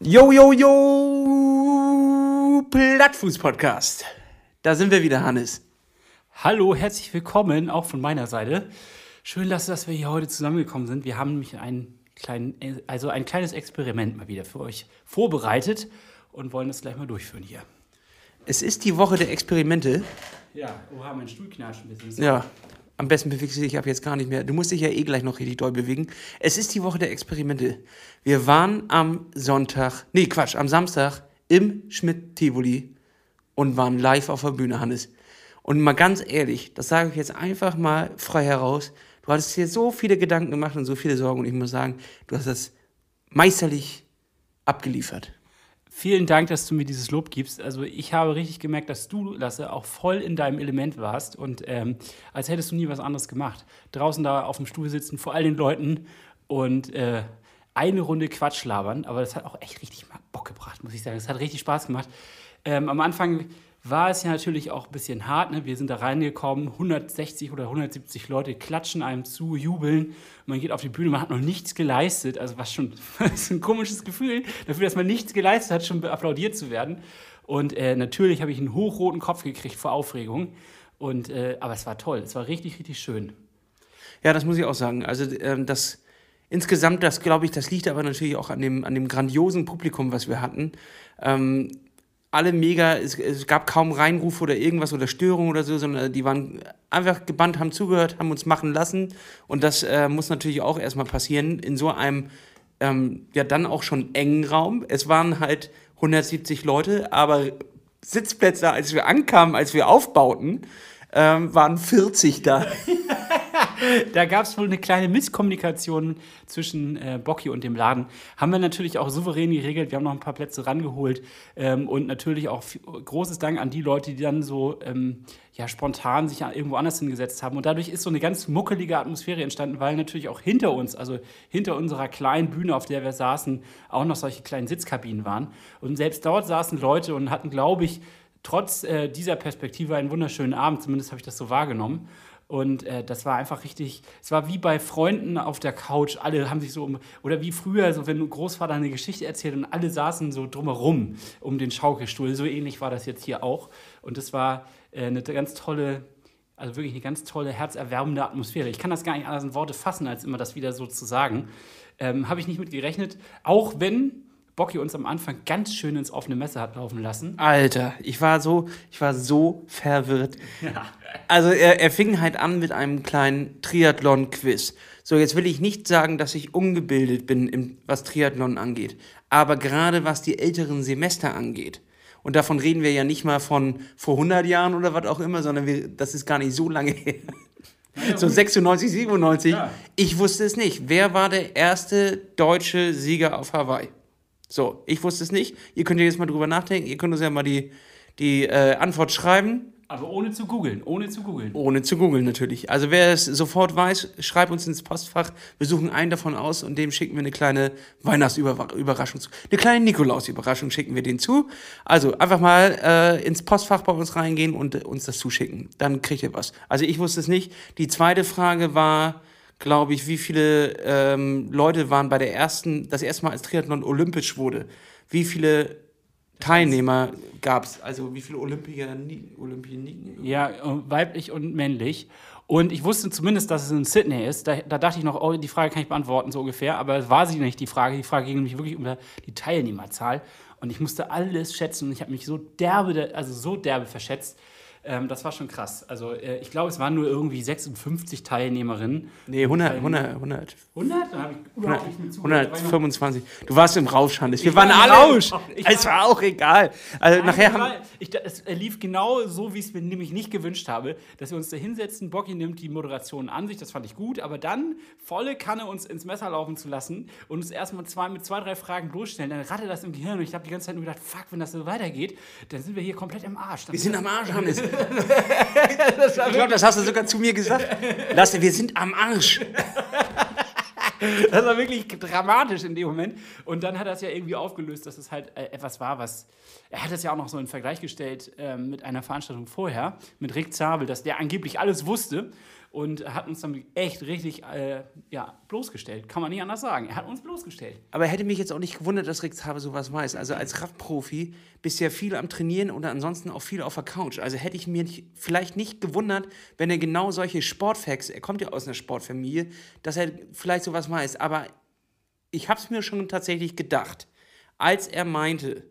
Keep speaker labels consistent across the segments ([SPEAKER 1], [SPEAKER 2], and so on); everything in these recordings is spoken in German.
[SPEAKER 1] Yo, yo, yo! Plattfuß-Podcast. Da sind wir wieder, Hannes.
[SPEAKER 2] Hallo, herzlich willkommen, auch von meiner Seite. Schön, dass, dass wir hier heute zusammengekommen sind. Wir haben nämlich ein, klein, also ein kleines Experiment mal wieder für euch vorbereitet und wollen das gleich mal durchführen hier.
[SPEAKER 1] Es ist die Woche der Experimente.
[SPEAKER 2] Ja, oha, mein Stuhl knatscht ein bisschen.
[SPEAKER 1] Ja, am besten bewegst du dich ab jetzt gar nicht mehr. Du musst dich ja eh gleich noch richtig doll bewegen. Es ist die Woche der Experimente. Wir waren am Sonntag, nee, Quatsch, am Samstag im Schmidt-Tivoli und waren live auf der Bühne, Hannes. Und mal ganz ehrlich, das sage ich jetzt einfach mal frei heraus. Du hattest dir so viele Gedanken gemacht und so viele Sorgen und ich muss sagen, du hast das meisterlich abgeliefert.
[SPEAKER 2] Vielen Dank, dass du mir dieses Lob gibst. Also ich habe richtig gemerkt, dass du, Lasse, auch voll in deinem Element warst und ähm, als hättest du nie was anderes gemacht. Draußen da auf dem Stuhl sitzen, vor all den Leuten und äh, eine Runde Quatsch labern. Aber das hat auch echt richtig mal Bock gebracht, muss ich sagen. Das hat richtig Spaß gemacht. Ähm, am Anfang war es ja natürlich auch ein bisschen hart. Ne? Wir sind da reingekommen, 160 oder 170 Leute klatschen einem zu, jubeln. Man geht auf die Bühne, man hat noch nichts geleistet. Also was schon ist ein komisches Gefühl, dafür, dass man nichts geleistet hat, schon applaudiert zu werden. Und äh, natürlich habe ich einen hochroten Kopf gekriegt vor Aufregung. Und, äh, aber es war toll, es war richtig, richtig schön.
[SPEAKER 1] Ja, das muss ich auch sagen. Also ähm, das insgesamt, das glaube ich, das liegt aber natürlich auch an dem, an dem grandiosen Publikum, was wir hatten. Ähm, alle mega, es, es, gab kaum Reinruf oder irgendwas oder Störung oder so, sondern die waren einfach gebannt, haben zugehört, haben uns machen lassen. Und das äh, muss natürlich auch erstmal passieren in so einem, ähm, ja, dann auch schon engen Raum. Es waren halt 170 Leute, aber Sitzplätze, als wir ankamen, als wir aufbauten, ähm, waren 40 da.
[SPEAKER 2] da gab es wohl eine kleine Misskommunikation zwischen äh, Bocky und dem Laden. Haben wir natürlich auch souverän geregelt. Wir haben noch ein paar Plätze rangeholt. Ähm, und natürlich auch großes Dank an die Leute, die dann so ähm, ja, spontan sich irgendwo anders hingesetzt haben. Und dadurch ist so eine ganz muckelige Atmosphäre entstanden, weil natürlich auch hinter uns, also hinter unserer kleinen Bühne, auf der wir saßen, auch noch solche kleinen Sitzkabinen waren. Und selbst dort saßen Leute und hatten, glaube ich, trotz äh, dieser Perspektive einen wunderschönen Abend. Zumindest habe ich das so wahrgenommen. Und äh, das war einfach richtig, es war wie bei Freunden auf der Couch, alle haben sich so um, oder wie früher, so wenn Großvater eine Geschichte erzählt und alle saßen so drumherum um den Schaukelstuhl. So ähnlich war das jetzt hier auch. Und das war äh, eine ganz tolle, also wirklich eine ganz tolle, herzerwärmende Atmosphäre. Ich kann das gar nicht anders in Worte fassen, als immer das wieder so zu sagen. Ähm, Habe ich nicht mit gerechnet. Auch wenn Bocky uns am Anfang ganz schön ins offene Messer hat laufen lassen.
[SPEAKER 1] Alter, ich war so, ich war so verwirrt. Ja. Also er, er fing halt an mit einem kleinen Triathlon-Quiz. So, jetzt will ich nicht sagen, dass ich ungebildet bin, im, was Triathlon angeht. Aber gerade was die älteren Semester angeht. Und davon reden wir ja nicht mal von vor 100 Jahren oder was auch immer, sondern wir, das ist gar nicht so lange her. Ja, so 96, 97. Ja. Ich wusste es nicht. Wer war der erste deutsche Sieger auf Hawaii? So, ich wusste es nicht. Ihr könnt ja jetzt mal drüber nachdenken. Ihr könnt uns ja mal die, die äh, Antwort schreiben.
[SPEAKER 2] Aber ohne zu googeln, ohne zu googeln.
[SPEAKER 1] Ohne zu googeln natürlich. Also wer es sofort weiß, schreibt uns ins Postfach. Wir suchen einen davon aus und dem schicken wir eine kleine Weihnachtsüberraschung zu. Eine kleine Nikolaus-Überraschung schicken wir den zu. Also einfach mal äh, ins Postfach bei uns reingehen und uns das zuschicken. Dann kriegt ihr was. Also ich wusste es nicht. Die zweite Frage war, glaube ich, wie viele ähm, Leute waren bei der ersten, das erste Mal als Triathlon olympisch wurde. Wie viele Teilnehmer gab es? Also wie viele Olympier, Olympioniken?
[SPEAKER 2] Ja, weiblich und männlich. Und ich wusste zumindest, dass es in Sydney ist. Da, da, dachte ich noch, oh, die Frage kann ich beantworten, so ungefähr. Aber es war sie nicht, die Frage. Die Frage ging nämlich wirklich um die Teilnehmerzahl. Und ich musste alles schätzen und ich habe mich so derbe, also so derbe verschätzt. Ähm, das war schon krass. Also äh, ich glaube, es waren nur irgendwie 56 Teilnehmerinnen.
[SPEAKER 1] Nee, 100. 100, 100. 100? Da habe ich überhaupt nicht mit 125. Du warst im Rausch, Hannes. Wir waren alle. Rausch. Es war auch egal. Also Nein,
[SPEAKER 2] nachher haben ich, es lief genau so, wie ich es mir nämlich nicht gewünscht habe, dass wir uns da hinsetzen. Bocky nimmt die Moderation an sich, das fand ich gut, aber dann volle Kanne uns ins Messer laufen zu lassen und uns erstmal zwei, mit zwei, drei Fragen durchstellen, dann rattet das im Gehirn und ich habe die ganze Zeit nur gedacht, fuck, wenn das so weitergeht, dann sind wir hier komplett im Arsch. Dann
[SPEAKER 1] wir sind am Arsch, Hannes. ich glaube, das hast du sogar zu mir gesagt. Lasse, wir sind am Arsch.
[SPEAKER 2] Das war wirklich dramatisch in dem Moment. Und dann hat er es ja irgendwie aufgelöst, dass es halt äh, etwas war, was. Er hat es ja auch noch so in Vergleich gestellt äh, mit einer Veranstaltung vorher, mit Rick Zabel, dass der angeblich alles wusste und hat uns dann echt richtig äh, ja, bloßgestellt. Kann man nicht anders sagen. Er hat uns bloßgestellt.
[SPEAKER 1] Aber hätte mich jetzt auch nicht gewundert, dass Rick Habe sowas weiß. Also als Radprofi ja viel am Trainieren oder ansonsten auch viel auf der Couch. Also hätte ich mir nicht, vielleicht nicht gewundert, wenn er genau solche Sportfacts, er kommt ja aus einer Sportfamilie, dass er vielleicht sowas weiß. Aber ich habe es mir schon tatsächlich gedacht, als er meinte,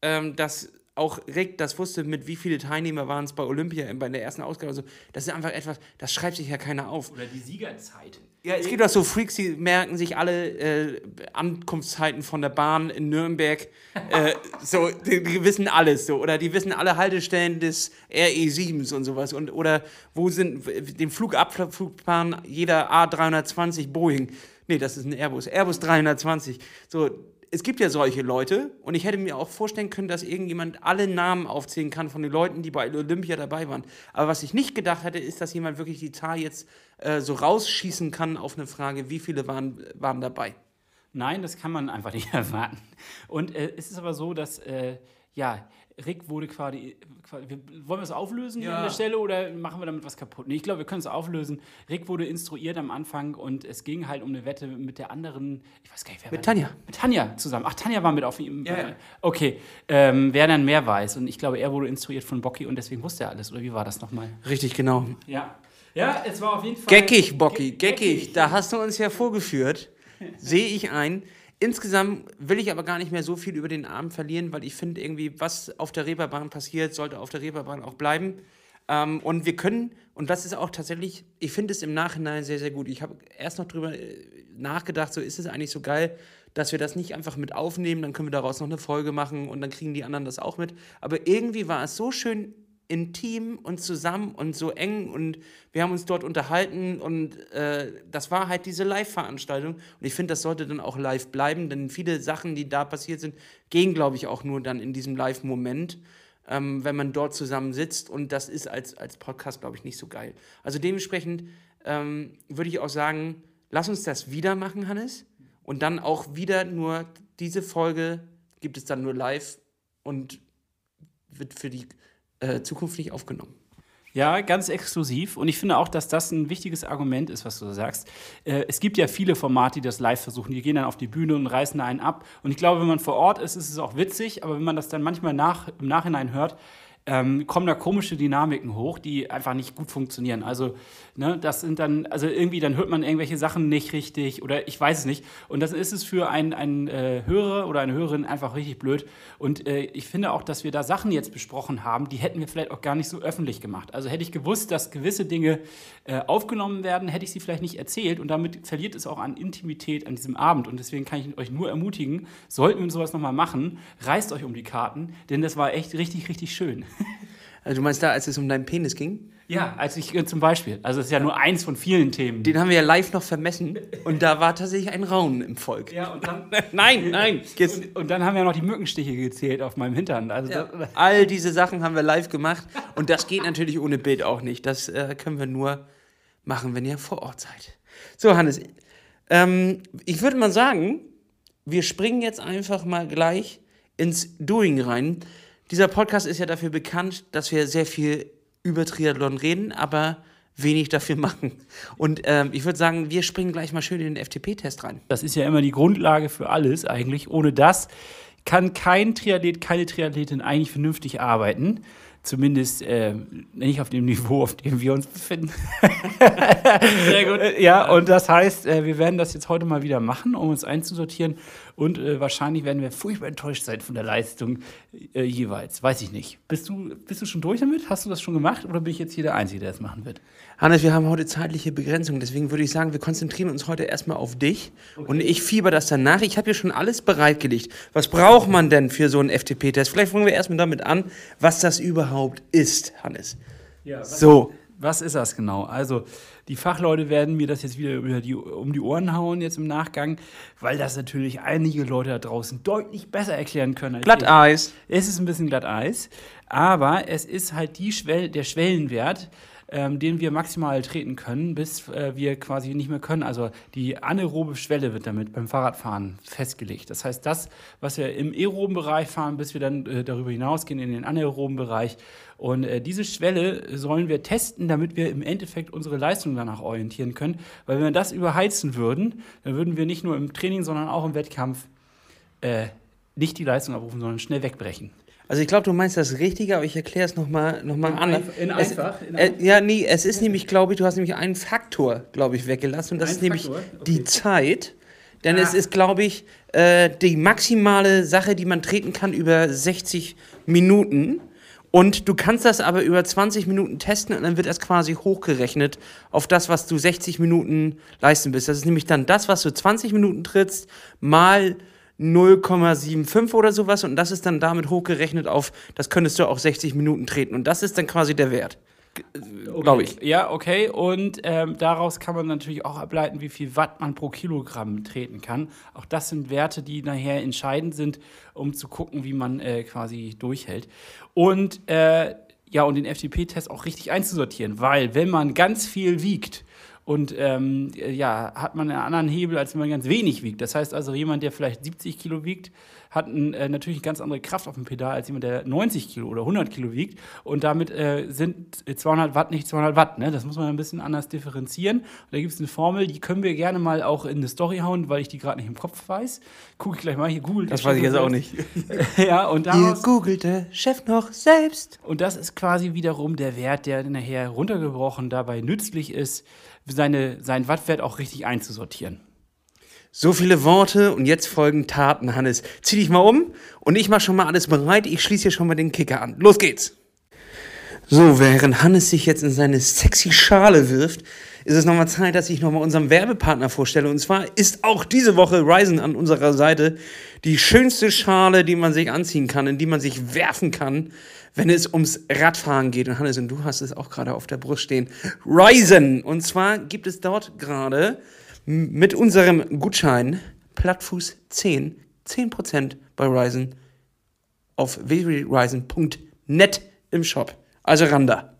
[SPEAKER 1] ähm, dass auch Rick das wusste, mit wie viele Teilnehmer waren es bei Olympia bei der ersten Ausgabe. So, das ist einfach etwas, das schreibt sich ja keiner auf.
[SPEAKER 2] Oder die Siegerzeit.
[SPEAKER 1] Ja, es gibt auch so Freaks, die merken sich alle äh, Ankunftszeiten von der Bahn in Nürnberg. äh, so, die, die, wissen alles so. Oder die wissen alle Haltestellen des RE7s und sowas. Und, oder wo sind den Flugabflugplan jeder A320 Boeing. Nee, das ist ein Airbus. Airbus 320. So, es gibt ja solche Leute und ich hätte mir auch vorstellen können, dass irgendjemand alle Namen aufzählen kann von den Leuten, die bei Olympia dabei waren. Aber was ich nicht gedacht hätte, ist, dass jemand wirklich die Zahl jetzt äh, so rausschießen kann auf eine Frage, wie viele waren, waren dabei.
[SPEAKER 2] Nein, das kann man einfach nicht erwarten. Und äh, es ist aber so, dass äh, ja, Rick wurde quasi, quasi wollen wir es auflösen ja. an der Stelle oder machen wir damit was kaputt? Nee, ich glaube, wir können es auflösen. Rick wurde instruiert am Anfang und es ging halt um eine Wette mit der anderen, ich weiß gar nicht, wer
[SPEAKER 1] Mit Tanja.
[SPEAKER 2] Mit Tanja zusammen. Ach, Tanja war mit auf ihm. Ja. Okay, ähm, wer dann mehr weiß. Und ich glaube, er wurde instruiert von Bocky und deswegen wusste er alles. Oder wie war das nochmal?
[SPEAKER 1] Richtig, genau.
[SPEAKER 2] Ja. Ja, es war auf jeden Fall.
[SPEAKER 1] Geckig, Bocky, geckig. Da hast du uns ja vorgeführt. Sehe ich ein. Insgesamt will ich aber gar nicht mehr so viel über den Abend verlieren, weil ich finde irgendwie, was auf der Reeperbahn passiert, sollte auf der Reeperbahn auch bleiben. Ähm, und wir können, und das ist auch tatsächlich, ich finde es im Nachhinein sehr, sehr gut. Ich habe erst noch drüber äh, nachgedacht, so ist es eigentlich so geil, dass wir das nicht einfach mit aufnehmen, dann können wir daraus noch eine Folge machen und dann kriegen die anderen das auch mit. Aber irgendwie war es so schön intim und zusammen und so eng und wir haben uns dort unterhalten und äh, das war halt diese Live-Veranstaltung und ich finde, das sollte dann auch live bleiben, denn viele Sachen, die da passiert sind, gehen, glaube ich, auch nur dann in diesem Live-Moment, ähm, wenn man dort zusammen sitzt und das ist als, als Podcast, glaube ich, nicht so geil. Also dementsprechend ähm, würde ich auch sagen, lass uns das wieder machen, Hannes, und dann auch wieder nur diese Folge gibt es dann nur live und wird für die äh, zukünftig aufgenommen.
[SPEAKER 2] Ja, ganz exklusiv. Und ich finde auch, dass das ein wichtiges Argument ist, was du sagst. Äh, es gibt ja viele Formate, die das live versuchen. Die gehen dann auf die Bühne und reißen einen ab. Und ich glaube, wenn man vor Ort ist, ist es auch witzig. Aber wenn man das dann manchmal nach, im Nachhinein hört, ähm, kommen da komische Dynamiken hoch, die einfach nicht gut funktionieren. Also, ne, das sind dann, also irgendwie, dann hört man irgendwelche Sachen nicht richtig oder ich weiß es nicht. Und das ist es für einen, einen äh, Hörer oder eine Hörerin einfach richtig blöd. Und äh, ich finde auch, dass wir da Sachen jetzt besprochen haben, die hätten wir vielleicht auch gar nicht so öffentlich gemacht. Also hätte ich gewusst, dass gewisse Dinge äh, aufgenommen werden, hätte ich sie vielleicht nicht erzählt und damit verliert es auch an Intimität an diesem Abend. Und deswegen kann ich euch nur ermutigen, sollten wir sowas nochmal machen, reißt euch um die Karten, denn das war echt richtig, richtig schön.
[SPEAKER 1] Also du meinst da, als es um deinen Penis ging?
[SPEAKER 2] Ja, als ich äh, zum Beispiel. Also es ist ja nur eins von vielen Themen.
[SPEAKER 1] Den haben wir ja live noch vermessen und da war tatsächlich ein Raunen im Volk.
[SPEAKER 2] Ja, und dann.
[SPEAKER 1] nein, nein.
[SPEAKER 2] Und, und, dann haben wir noch die Mückenstiche gezählt auf meinem Hintern. Also
[SPEAKER 1] ja, all diese Sachen haben wir live gemacht und das geht natürlich ohne Bild auch nicht. Das äh, können wir nur machen, wenn ihr vor Ort seid. So, Hannes, ähm, ich würde mal sagen, wir springen jetzt einfach mal gleich ins Doing rein. Dieser Podcast ist ja dafür bekannt, dass wir sehr viel über Triathlon reden, aber wenig dafür machen. Und ähm, ich würde sagen, wir springen gleich mal schön in den FTP-Test rein.
[SPEAKER 2] Das ist ja immer die Grundlage für alles eigentlich. Ohne das kann kein Triathlet, keine Triathletin eigentlich vernünftig arbeiten. Zumindest äh, nicht auf dem Niveau, auf dem wir uns befinden. Sehr gut. ja, und das heißt, äh, wir werden das jetzt heute mal wieder machen, um uns einzusortieren. Und äh, wahrscheinlich werden wir furchtbar enttäuscht sein von der Leistung äh, jeweils. Weiß ich nicht. Bist du, bist du schon durch damit? Hast du das schon gemacht? Oder bin ich jetzt hier der Einzige, der das machen wird?
[SPEAKER 1] Hannes, wir haben heute zeitliche Begrenzungen. Deswegen würde ich sagen, wir konzentrieren uns heute erstmal auf dich. Okay. Und ich fieber das danach. Ich habe hier schon alles bereitgelegt. Was braucht man denn für so einen FTP-Test? Vielleicht fangen wir erstmal damit an, was das überhaupt ist, Hannes.
[SPEAKER 2] Ja, so. Was ist das genau? Also, die Fachleute werden mir das jetzt wieder die, um die Ohren hauen jetzt im Nachgang, weil das natürlich einige Leute da draußen deutlich besser erklären können.
[SPEAKER 1] Glatteis.
[SPEAKER 2] Es ist ein bisschen Glatteis, aber es ist halt die Schwell der Schwellenwert, ähm, den wir maximal treten können, bis äh, wir quasi nicht mehr können. Also die anaerobe Schwelle wird damit beim Fahrradfahren festgelegt. Das heißt, das, was wir im aeroben Bereich fahren, bis wir dann äh, darüber hinausgehen in den anaeroben Bereich. Und äh, diese Schwelle sollen wir testen, damit wir im Endeffekt unsere Leistung danach orientieren können. Weil wenn wir das überheizen würden, dann würden wir nicht nur im Training, sondern auch im Wettkampf äh, nicht die Leistung abrufen, sondern schnell wegbrechen.
[SPEAKER 1] Also ich glaube, du meinst das Richtige, aber ich erkläre es nochmal noch mal anders.
[SPEAKER 2] in
[SPEAKER 1] es,
[SPEAKER 2] einfach? In
[SPEAKER 1] äh, ja, nee, es ist nämlich, glaube ich, du hast nämlich einen Faktor, glaube ich, weggelassen. Und das
[SPEAKER 2] Ein
[SPEAKER 1] ist nämlich
[SPEAKER 2] Faktor?
[SPEAKER 1] die
[SPEAKER 2] Okay.
[SPEAKER 1] Zeit. Denn
[SPEAKER 2] Ah.
[SPEAKER 1] es ist, glaube ich, äh, die maximale Sache, die man treten kann über 60 Minuten. Und du kannst das aber über 20 Minuten testen und dann wird das quasi hochgerechnet auf das, was du 60 Minuten leisten bist. Das ist nämlich dann das, was du 20 Minuten trittst, mal 0,75 oder sowas und das ist dann damit hochgerechnet auf, das könntest du auch 60 Minuten treten und das ist dann quasi der Wert, glaube ich.
[SPEAKER 2] Ja, okay. Und ähm, daraus kann man natürlich auch ableiten, wie viel Watt man pro Kilogramm treten kann. Auch das sind Werte, die nachher entscheidend sind, um zu gucken, wie man äh, quasi durchhält. Und äh, ja, und den FTP-Test auch richtig einzusortieren, weil wenn man ganz viel wiegt, und ähm, ja, hat man einen anderen Hebel, als wenn man ganz wenig wiegt. Das heißt also, jemand, der vielleicht 70 Kilo wiegt, hat ein, äh, natürlich eine ganz andere Kraft auf dem Pedal als jemand, der 90 Kilo oder 100 Kilo wiegt. Und damit äh, sind 200 Watt nicht 200 Watt. Ne? Das muss man ein bisschen anders differenzieren. Und da gibt es eine Formel, die können wir gerne mal auch in eine Story hauen, weil ich die gerade nicht im Kopf weiß. Gucke ich gleich mal hier, Google.
[SPEAKER 1] Das weiß ich jetzt auch nicht.
[SPEAKER 2] ja, und
[SPEAKER 1] Hier
[SPEAKER 2] daraus,
[SPEAKER 1] googelt der Chef noch selbst.
[SPEAKER 2] und das ist quasi wiederum der Wert, der nachher runtergebrochen dabei nützlich ist, seine, seinen Wattwert auch richtig einzusortieren.
[SPEAKER 1] So viele Worte und jetzt folgen Taten, Hannes. Zieh dich mal um und ich mach schon mal alles bereit. Ich schließe hier schon mal den Kicker an. Los geht's! So, während Hannes sich jetzt in seine sexy Schale wirft, ist es nochmal Zeit, dass ich nochmal unseren Werbepartner vorstelle. Und zwar ist auch diese Woche Ryzen an unserer Seite die schönste Schale, die man sich anziehen kann, in die man sich werfen kann, wenn es ums Radfahren geht. Und Hannes, und du hast es auch gerade auf der Brust stehen. Ryzen! Und zwar gibt es dort gerade mit unserem Gutschein Plattfuß10 10% bei Ryzen auf www.ryzen.net im Shop. Also Randa.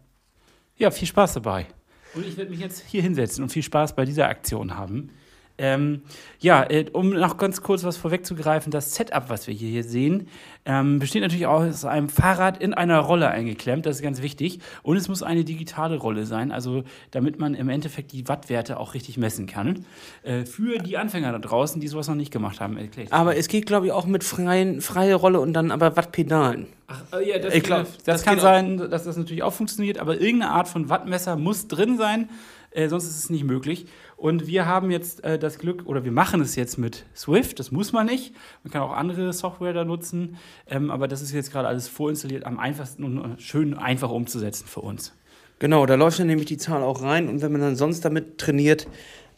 [SPEAKER 2] Ja, viel Spaß dabei. Und ich werde mich jetzt hier hinsetzen und viel Spaß bei dieser Aktion haben. Ähm, ja, äh, um noch ganz kurz was vorwegzugreifen, das Setup, was wir hier, hier sehen, ähm, besteht natürlich auch aus einem Fahrrad in einer Rolle eingeklemmt, das ist ganz wichtig. Und es muss eine digitale Rolle sein, also damit man im Endeffekt die Wattwerte auch richtig messen kann. Äh, für die Anfänger da draußen, die sowas noch nicht gemacht haben, erkläre ich
[SPEAKER 1] Aber es geht, glaube ich, auch mit freien, freie Rolle und dann aber Wattpedalen.
[SPEAKER 2] Ach, äh, ja, das,
[SPEAKER 1] Ich glaub,
[SPEAKER 2] das,
[SPEAKER 1] das
[SPEAKER 2] kann sein, dass das natürlich auch funktioniert, aber irgendeine Art von Wattmesser muss drin sein, äh, sonst ist es nicht möglich. Und wir haben jetzt äh, das Glück, oder wir machen es jetzt mit Swift, das muss man nicht. Man kann auch andere Software da nutzen, ähm, aber das ist jetzt gerade alles vorinstalliert, am einfachsten und äh, schön einfach umzusetzen für uns.
[SPEAKER 1] Genau, da läuft dann nämlich die Zahl auch rein und wenn man dann sonst damit trainiert,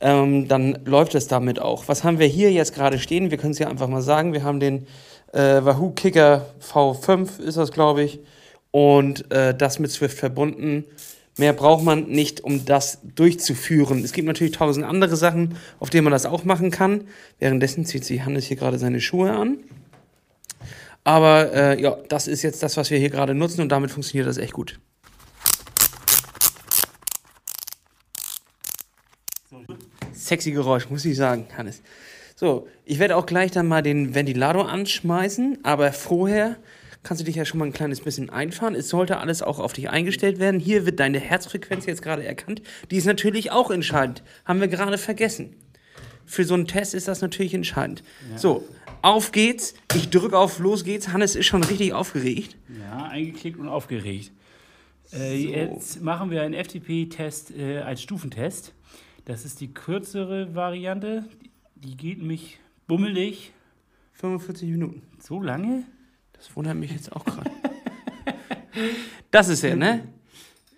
[SPEAKER 1] ähm, dann läuft es damit auch. Was haben wir hier jetzt gerade stehen? Wir können es ja einfach mal sagen. Wir haben den äh, Wahoo Kicker V5, ist das, glaube ich, und äh, das mit Swift verbunden. Mehr braucht man nicht, um das durchzuführen. Es gibt natürlich tausend andere Sachen, auf denen man das auch machen kann. Währenddessen zieht sich Hannes hier gerade seine Schuhe an. Aber äh, ja, das ist jetzt das, was wir hier gerade nutzen und damit funktioniert das echt gut. Sexy Geräusch, muss ich sagen, Hannes. So, ich werde auch gleich dann mal den Ventilator anschmeißen, aber vorher kannst du dich ja schon mal ein kleines bisschen einfahren. Es sollte alles auch auf dich eingestellt werden. Hier wird deine Herzfrequenz jetzt gerade erkannt. Die ist natürlich auch entscheidend. Haben wir gerade vergessen. Für so einen Test ist das natürlich entscheidend. So, auf geht's. Ich drücke auf Los geht's. Hannes ist schon richtig aufgeregt.
[SPEAKER 2] Ja, eingeklickt und aufgeregt. Äh, Jetzt machen wir einen FTP-Test äh, als Stufentest. Das ist die kürzere Variante. Die geht nämlich bummelig
[SPEAKER 1] 45 Minuten.
[SPEAKER 2] so lange.
[SPEAKER 1] Das wundert mich jetzt auch gerade. das ist er, ne?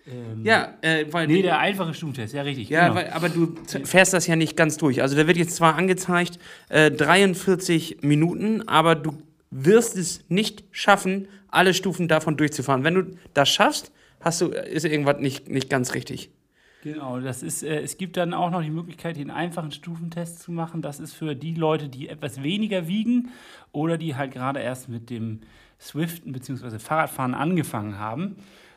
[SPEAKER 2] Ähm,
[SPEAKER 1] Ja, äh, weil
[SPEAKER 2] Nee, der einfache Stufentest, ja richtig.
[SPEAKER 1] Ja,
[SPEAKER 2] genau.
[SPEAKER 1] weil, aber du z- fährst das ja nicht ganz durch. Also da wird jetzt zwar angezeigt äh, 43 Minuten, aber du wirst es nicht schaffen, alle Stufen davon durchzufahren. Wenn du das schaffst, hast du, ist irgendwas nicht, nicht ganz richtig.
[SPEAKER 2] Genau, das ist, äh, es gibt dann auch noch die Möglichkeit, den einfachen Stufentest zu machen. Das ist für die Leute, die etwas weniger wiegen oder die halt gerade erst mit dem Swiften bzw. Fahrradfahren angefangen haben.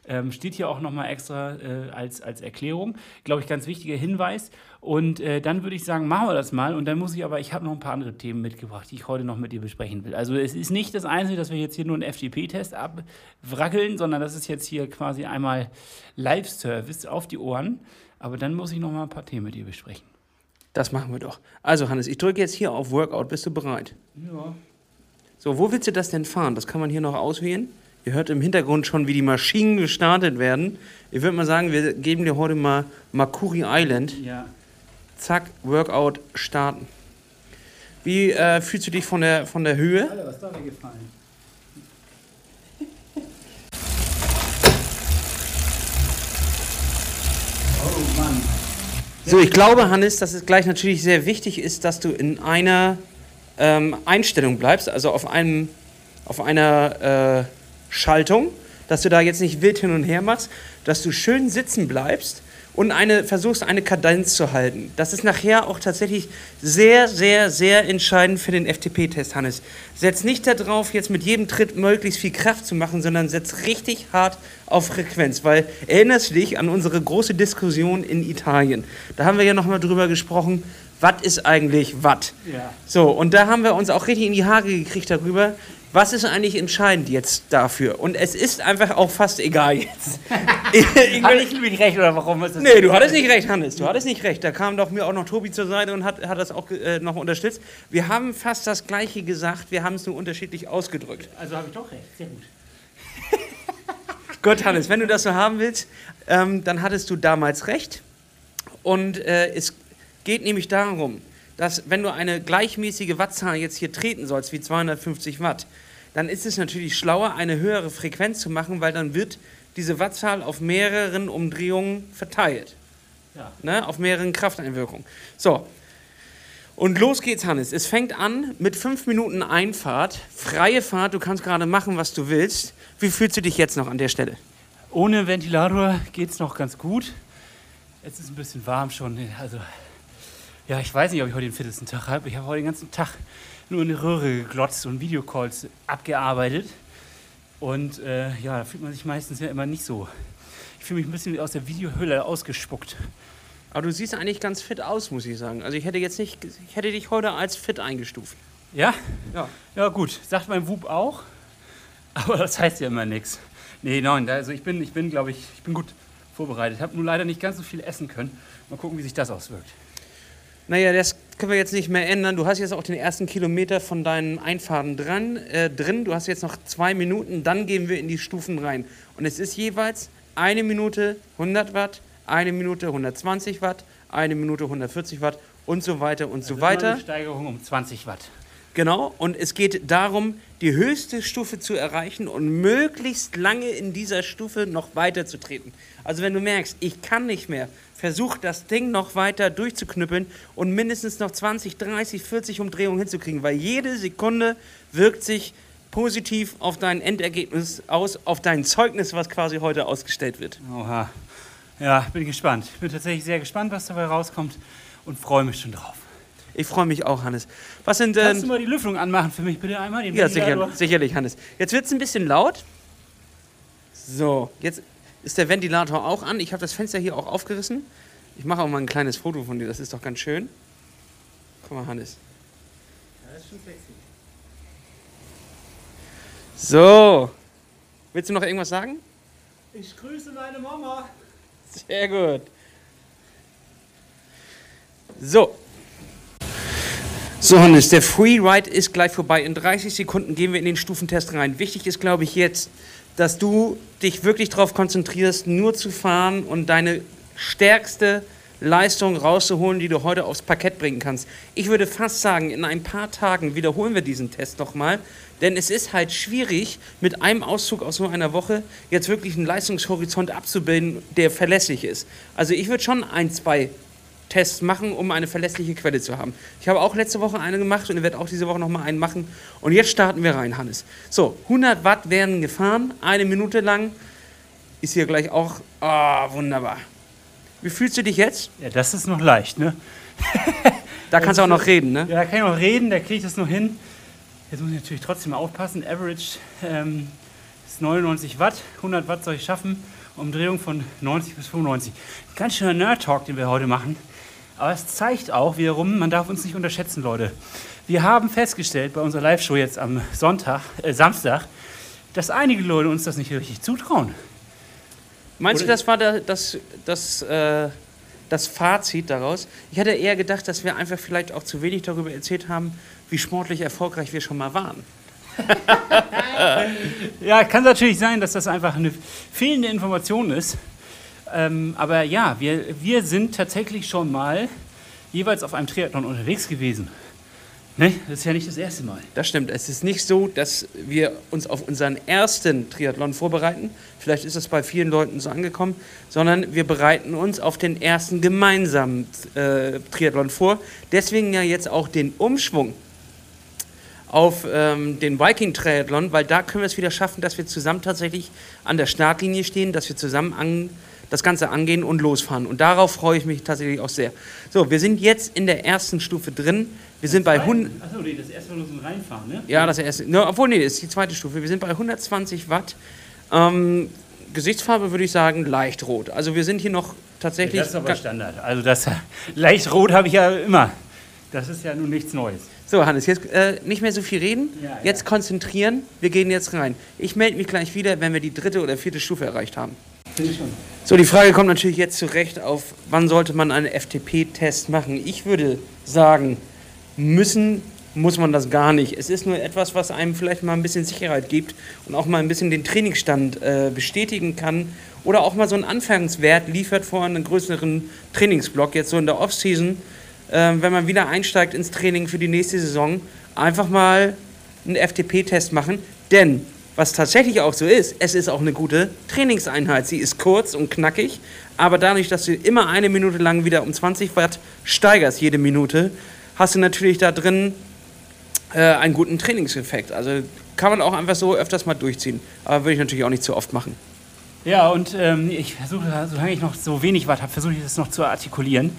[SPEAKER 2] Ähm, steht hier auch nochmal extra äh, als, als Erklärung. Glaube ich, ganz wichtiger Hinweis. Und äh, dann würde ich sagen, machen wir das mal. Und dann muss ich aber, ich habe noch ein paar andere Themen mitgebracht, die ich heute noch mit dir besprechen will. Also es ist nicht das Einzige, dass wir jetzt hier nur einen FTP-Test abwrackeln, sondern das ist jetzt hier quasi einmal Live-Service auf die Ohren. Aber dann muss ich noch mal ein paar Themen mit dir besprechen.
[SPEAKER 1] Das machen wir doch. Also Hannes, ich drücke jetzt hier auf Workout. Bist du bereit?
[SPEAKER 2] Ja.
[SPEAKER 1] So, wo willst du das denn fahren? Das kann man hier noch auswählen. Ihr hört im Hintergrund schon, wie die Maschinen gestartet werden. Ich würde mal sagen, wir geben dir heute mal Makuri Island.
[SPEAKER 2] Ja.
[SPEAKER 1] Zack, Workout starten. Wie äh, fühlst du dich von der, von der Höhe?
[SPEAKER 2] Alter, was da gefallen? Oh Mann.
[SPEAKER 1] So, ich glaube, Hannes, dass es gleich natürlich sehr wichtig ist, dass du in einer ähm, Einstellung bleibst, also auf, einem, auf einer äh, Schaltung, dass du da jetzt nicht wild hin und her machst, dass du schön sitzen bleibst und eine, versuchst, eine Kadenz zu halten. Das ist nachher auch tatsächlich sehr, sehr, sehr entscheidend für den FTP-Test, Hannes. Setz nicht darauf, jetzt mit jedem Tritt möglichst viel Kraft zu machen, sondern setz richtig hart auf Frequenz, weil erinnerst du dich an unsere große Diskussion in Italien? Da haben wir ja nochmal drüber gesprochen, was ist eigentlich Watt?
[SPEAKER 2] Ja.
[SPEAKER 1] So, und da haben wir uns auch richtig in die Haare gekriegt darüber, was ist eigentlich entscheidend jetzt dafür? Und es ist einfach auch fast egal jetzt. ich, ich
[SPEAKER 2] nämlich recht oder warum ist das?
[SPEAKER 1] nee, du hattest nicht recht, Hannes. Du hattest nicht recht. Da kam doch mir auch noch Tobi zur Seite und hat, hat das auch äh, noch unterstützt. Wir haben fast das Gleiche gesagt, wir haben es nur unterschiedlich ausgedrückt.
[SPEAKER 2] Also habe ich doch recht. Sehr gut.
[SPEAKER 1] Gut, Hannes, wenn du das so haben willst, ähm, dann hattest du damals recht. Und äh, es geht nämlich darum, dass wenn du eine gleichmäßige Wattzahl jetzt hier treten sollst, wie 250 Watt, dann ist es natürlich schlauer, eine höhere Frequenz zu machen, weil dann wird diese Wattzahl auf mehreren Umdrehungen verteilt.
[SPEAKER 2] Ja.
[SPEAKER 1] Ne? Auf mehreren Krafteinwirkungen. So. Und los geht's, Hannes. Es fängt an mit fünf Minuten Einfahrt, freie Fahrt, du kannst gerade machen, was du willst. Wie fühlst du dich jetzt noch an der Stelle?
[SPEAKER 2] Ohne Ventilator geht es noch ganz gut. Es ist ein bisschen warm schon. Also, ja, ich weiß nicht, ob ich heute den fittesten Tag habe. Ich habe heute den ganzen Tag nur in die Röhre geglotzt und Videocalls abgearbeitet. Und äh, ja, da fühlt man sich meistens ja immer nicht so. Ich fühle mich ein bisschen wie aus der Videohülle ausgespuckt.
[SPEAKER 1] Aber du siehst eigentlich ganz fit aus, muss ich sagen. Also ich hätte jetzt nicht, ich hätte dich heute als fit eingestuft.
[SPEAKER 2] Ja?
[SPEAKER 1] Ja.
[SPEAKER 2] Ja, gut. Sagt mein Wub auch. Aber das heißt ja immer nichts. Nee, nein, also ich bin, ich bin, glaube ich, ich bin gut vorbereitet. Ich habe nur leider nicht ganz so viel essen können. Mal gucken, wie sich das auswirkt.
[SPEAKER 1] Naja, das können wir jetzt nicht mehr ändern. Du hast jetzt auch den ersten Kilometer von deinen Einfahrten dran, äh, drin. Du hast jetzt noch zwei Minuten, dann gehen wir in die Stufen rein. Und es ist jeweils eine Minute 100 Watt, eine Minute 120 Watt, eine Minute 140 Watt und so weiter und so
[SPEAKER 2] Das ist
[SPEAKER 1] weiter.
[SPEAKER 2] Eine Steigerung um 20 Watt.
[SPEAKER 1] Genau, und es geht darum, die höchste Stufe zu erreichen und möglichst lange in dieser Stufe noch weiterzutreten. Also wenn du merkst, ich kann nicht mehr, versuch das Ding noch weiter durchzuknüppeln und mindestens noch 20, 30, 40 Umdrehungen hinzukriegen, weil jede Sekunde wirkt sich positiv auf dein Endergebnis aus, auf dein Zeugnis, was quasi heute ausgestellt wird.
[SPEAKER 2] Oha. Ja, bin gespannt. Ich bin tatsächlich sehr gespannt, was dabei rauskommt und freue mich schon drauf.
[SPEAKER 1] Ich freue mich auch, Hannes. Was sind
[SPEAKER 2] Kannst du mal die Lüftung anmachen für mich bitte einmal? Den
[SPEAKER 1] Ja, sicher, sicherlich, Hannes. Jetzt wird es ein bisschen laut. So, jetzt ist der Ventilator auch an. Ich habe das Fenster hier auch aufgerissen. Ich mache auch mal ein kleines Foto von dir, das ist doch ganz schön. Guck mal, Hannes.
[SPEAKER 2] Das ist schon sexy.
[SPEAKER 1] So. Willst du noch irgendwas sagen?
[SPEAKER 2] Ich grüße meine Mama.
[SPEAKER 1] Sehr gut. So. So, Hannes, der Freeride ist gleich vorbei. In 30 Sekunden gehen wir in den Stufentest rein. Wichtig ist, glaube ich, jetzt, dass du dich wirklich darauf konzentrierst, nur zu fahren und deine stärkste Leistung rauszuholen, die du heute aufs Parkett bringen kannst. Ich würde fast sagen, in ein paar Tagen wiederholen wir diesen Test nochmal, denn es ist halt schwierig, mit einem Auszug aus so einer Woche jetzt wirklich einen Leistungshorizont abzubilden, der verlässlich ist. Also ich würde schon ein, zwei Tests machen, um eine verlässliche Quelle zu haben. Ich habe auch letzte Woche eine gemacht und ich werde auch diese Woche nochmal einen machen. Und jetzt starten wir rein, Hannes. So, 100 Watt werden gefahren, eine Minute lang. Ist hier gleich auch, ah, wunderbar. Wie fühlst du dich jetzt?
[SPEAKER 2] Ja, das ist noch leicht, ne?
[SPEAKER 1] Da kannst du auch noch reden, ne?
[SPEAKER 2] Ja, da kann ich noch reden, da kriege ich das noch hin. Jetzt muss ich natürlich trotzdem aufpassen. Average ähm, ist 99 Watt, 100 Watt soll ich schaffen. Umdrehung von 90 bis 95. Ganz schöner Nerd-Talk, den wir heute machen. Aber es zeigt auch wiederum, man darf uns nicht unterschätzen, Leute. Wir haben festgestellt bei unserer Live-Show jetzt am Sonntag, äh, Samstag, dass einige Leute uns das nicht richtig zutrauen.
[SPEAKER 1] Meinst Oder du, das war der, das, das, äh, das Fazit daraus? Ich hatte eher gedacht, dass wir einfach vielleicht auch zu wenig darüber erzählt haben, wie sportlich erfolgreich wir schon mal waren.
[SPEAKER 2] ja, kann natürlich sein, dass das einfach eine fehlende Information ist. Ähm, aber ja, wir, wir sind tatsächlich schon mal jeweils auf einem Triathlon unterwegs gewesen. Ne? Das ist ja nicht das erste Mal.
[SPEAKER 1] Das stimmt. Es ist nicht so, dass wir uns auf unseren ersten Triathlon vorbereiten. Vielleicht ist das bei vielen Leuten so angekommen, sondern wir bereiten uns auf den ersten gemeinsamen äh, Triathlon vor. Deswegen ja jetzt auch den Umschwung auf ähm, den Viking Triathlon, weil da können wir es wieder schaffen, dass wir zusammen tatsächlich an der Startlinie stehen, dass wir zusammen an, das Ganze angehen und losfahren. Und darauf freue ich mich tatsächlich auch sehr. So, wir sind jetzt in der ersten Stufe drin. Wir sind bei 100. Achso, nee, das erste Mal nur so ein Reinfahren, ne? Ja, das erste. Ne, obwohl, nee, das ist die zweite Stufe. Wir sind bei 120 Watt. Ähm, Gesichtsfarbe würde ich sagen leicht rot. Also wir sind hier noch tatsächlich.
[SPEAKER 2] Das ist aber Standard. Also das leicht rot habe ich ja immer. Das ist ja nun nichts Neues.
[SPEAKER 1] So, Hannes, jetzt äh, nicht mehr so viel reden. Ja, jetzt ja. konzentrieren. Wir gehen jetzt rein. Ich melde mich gleich wieder, wenn wir die dritte oder vierte Stufe erreicht haben. So, die Frage kommt natürlich jetzt zurecht auf, wann sollte man einen FTP-Test machen? Ich würde sagen, müssen muss man das gar nicht. Es ist nur etwas, was einem vielleicht mal ein bisschen Sicherheit gibt und auch mal ein bisschen den Trainingsstand äh, bestätigen kann oder auch mal so einen Anfangswert liefert vor einem größeren Trainingsblock, jetzt so in der Offseason äh, wenn man wieder einsteigt ins Training für die nächste Saison, einfach mal einen FTP-Test machen. Denn was tatsächlich auch so ist, es ist auch eine gute Trainingseinheit. Sie ist kurz und knackig, aber dadurch, dass du immer eine Minute lang wieder um 20 Watt steigerst, jede Minute, hast du natürlich da drin äh, einen guten Trainingseffekt. Also kann man auch einfach so öfters mal durchziehen. Aber würde ich natürlich auch nicht zu oft machen.
[SPEAKER 2] Ja, und ähm, ich versuche, solange ich noch so wenig Watt habe, versuche ich das noch zu artikulieren.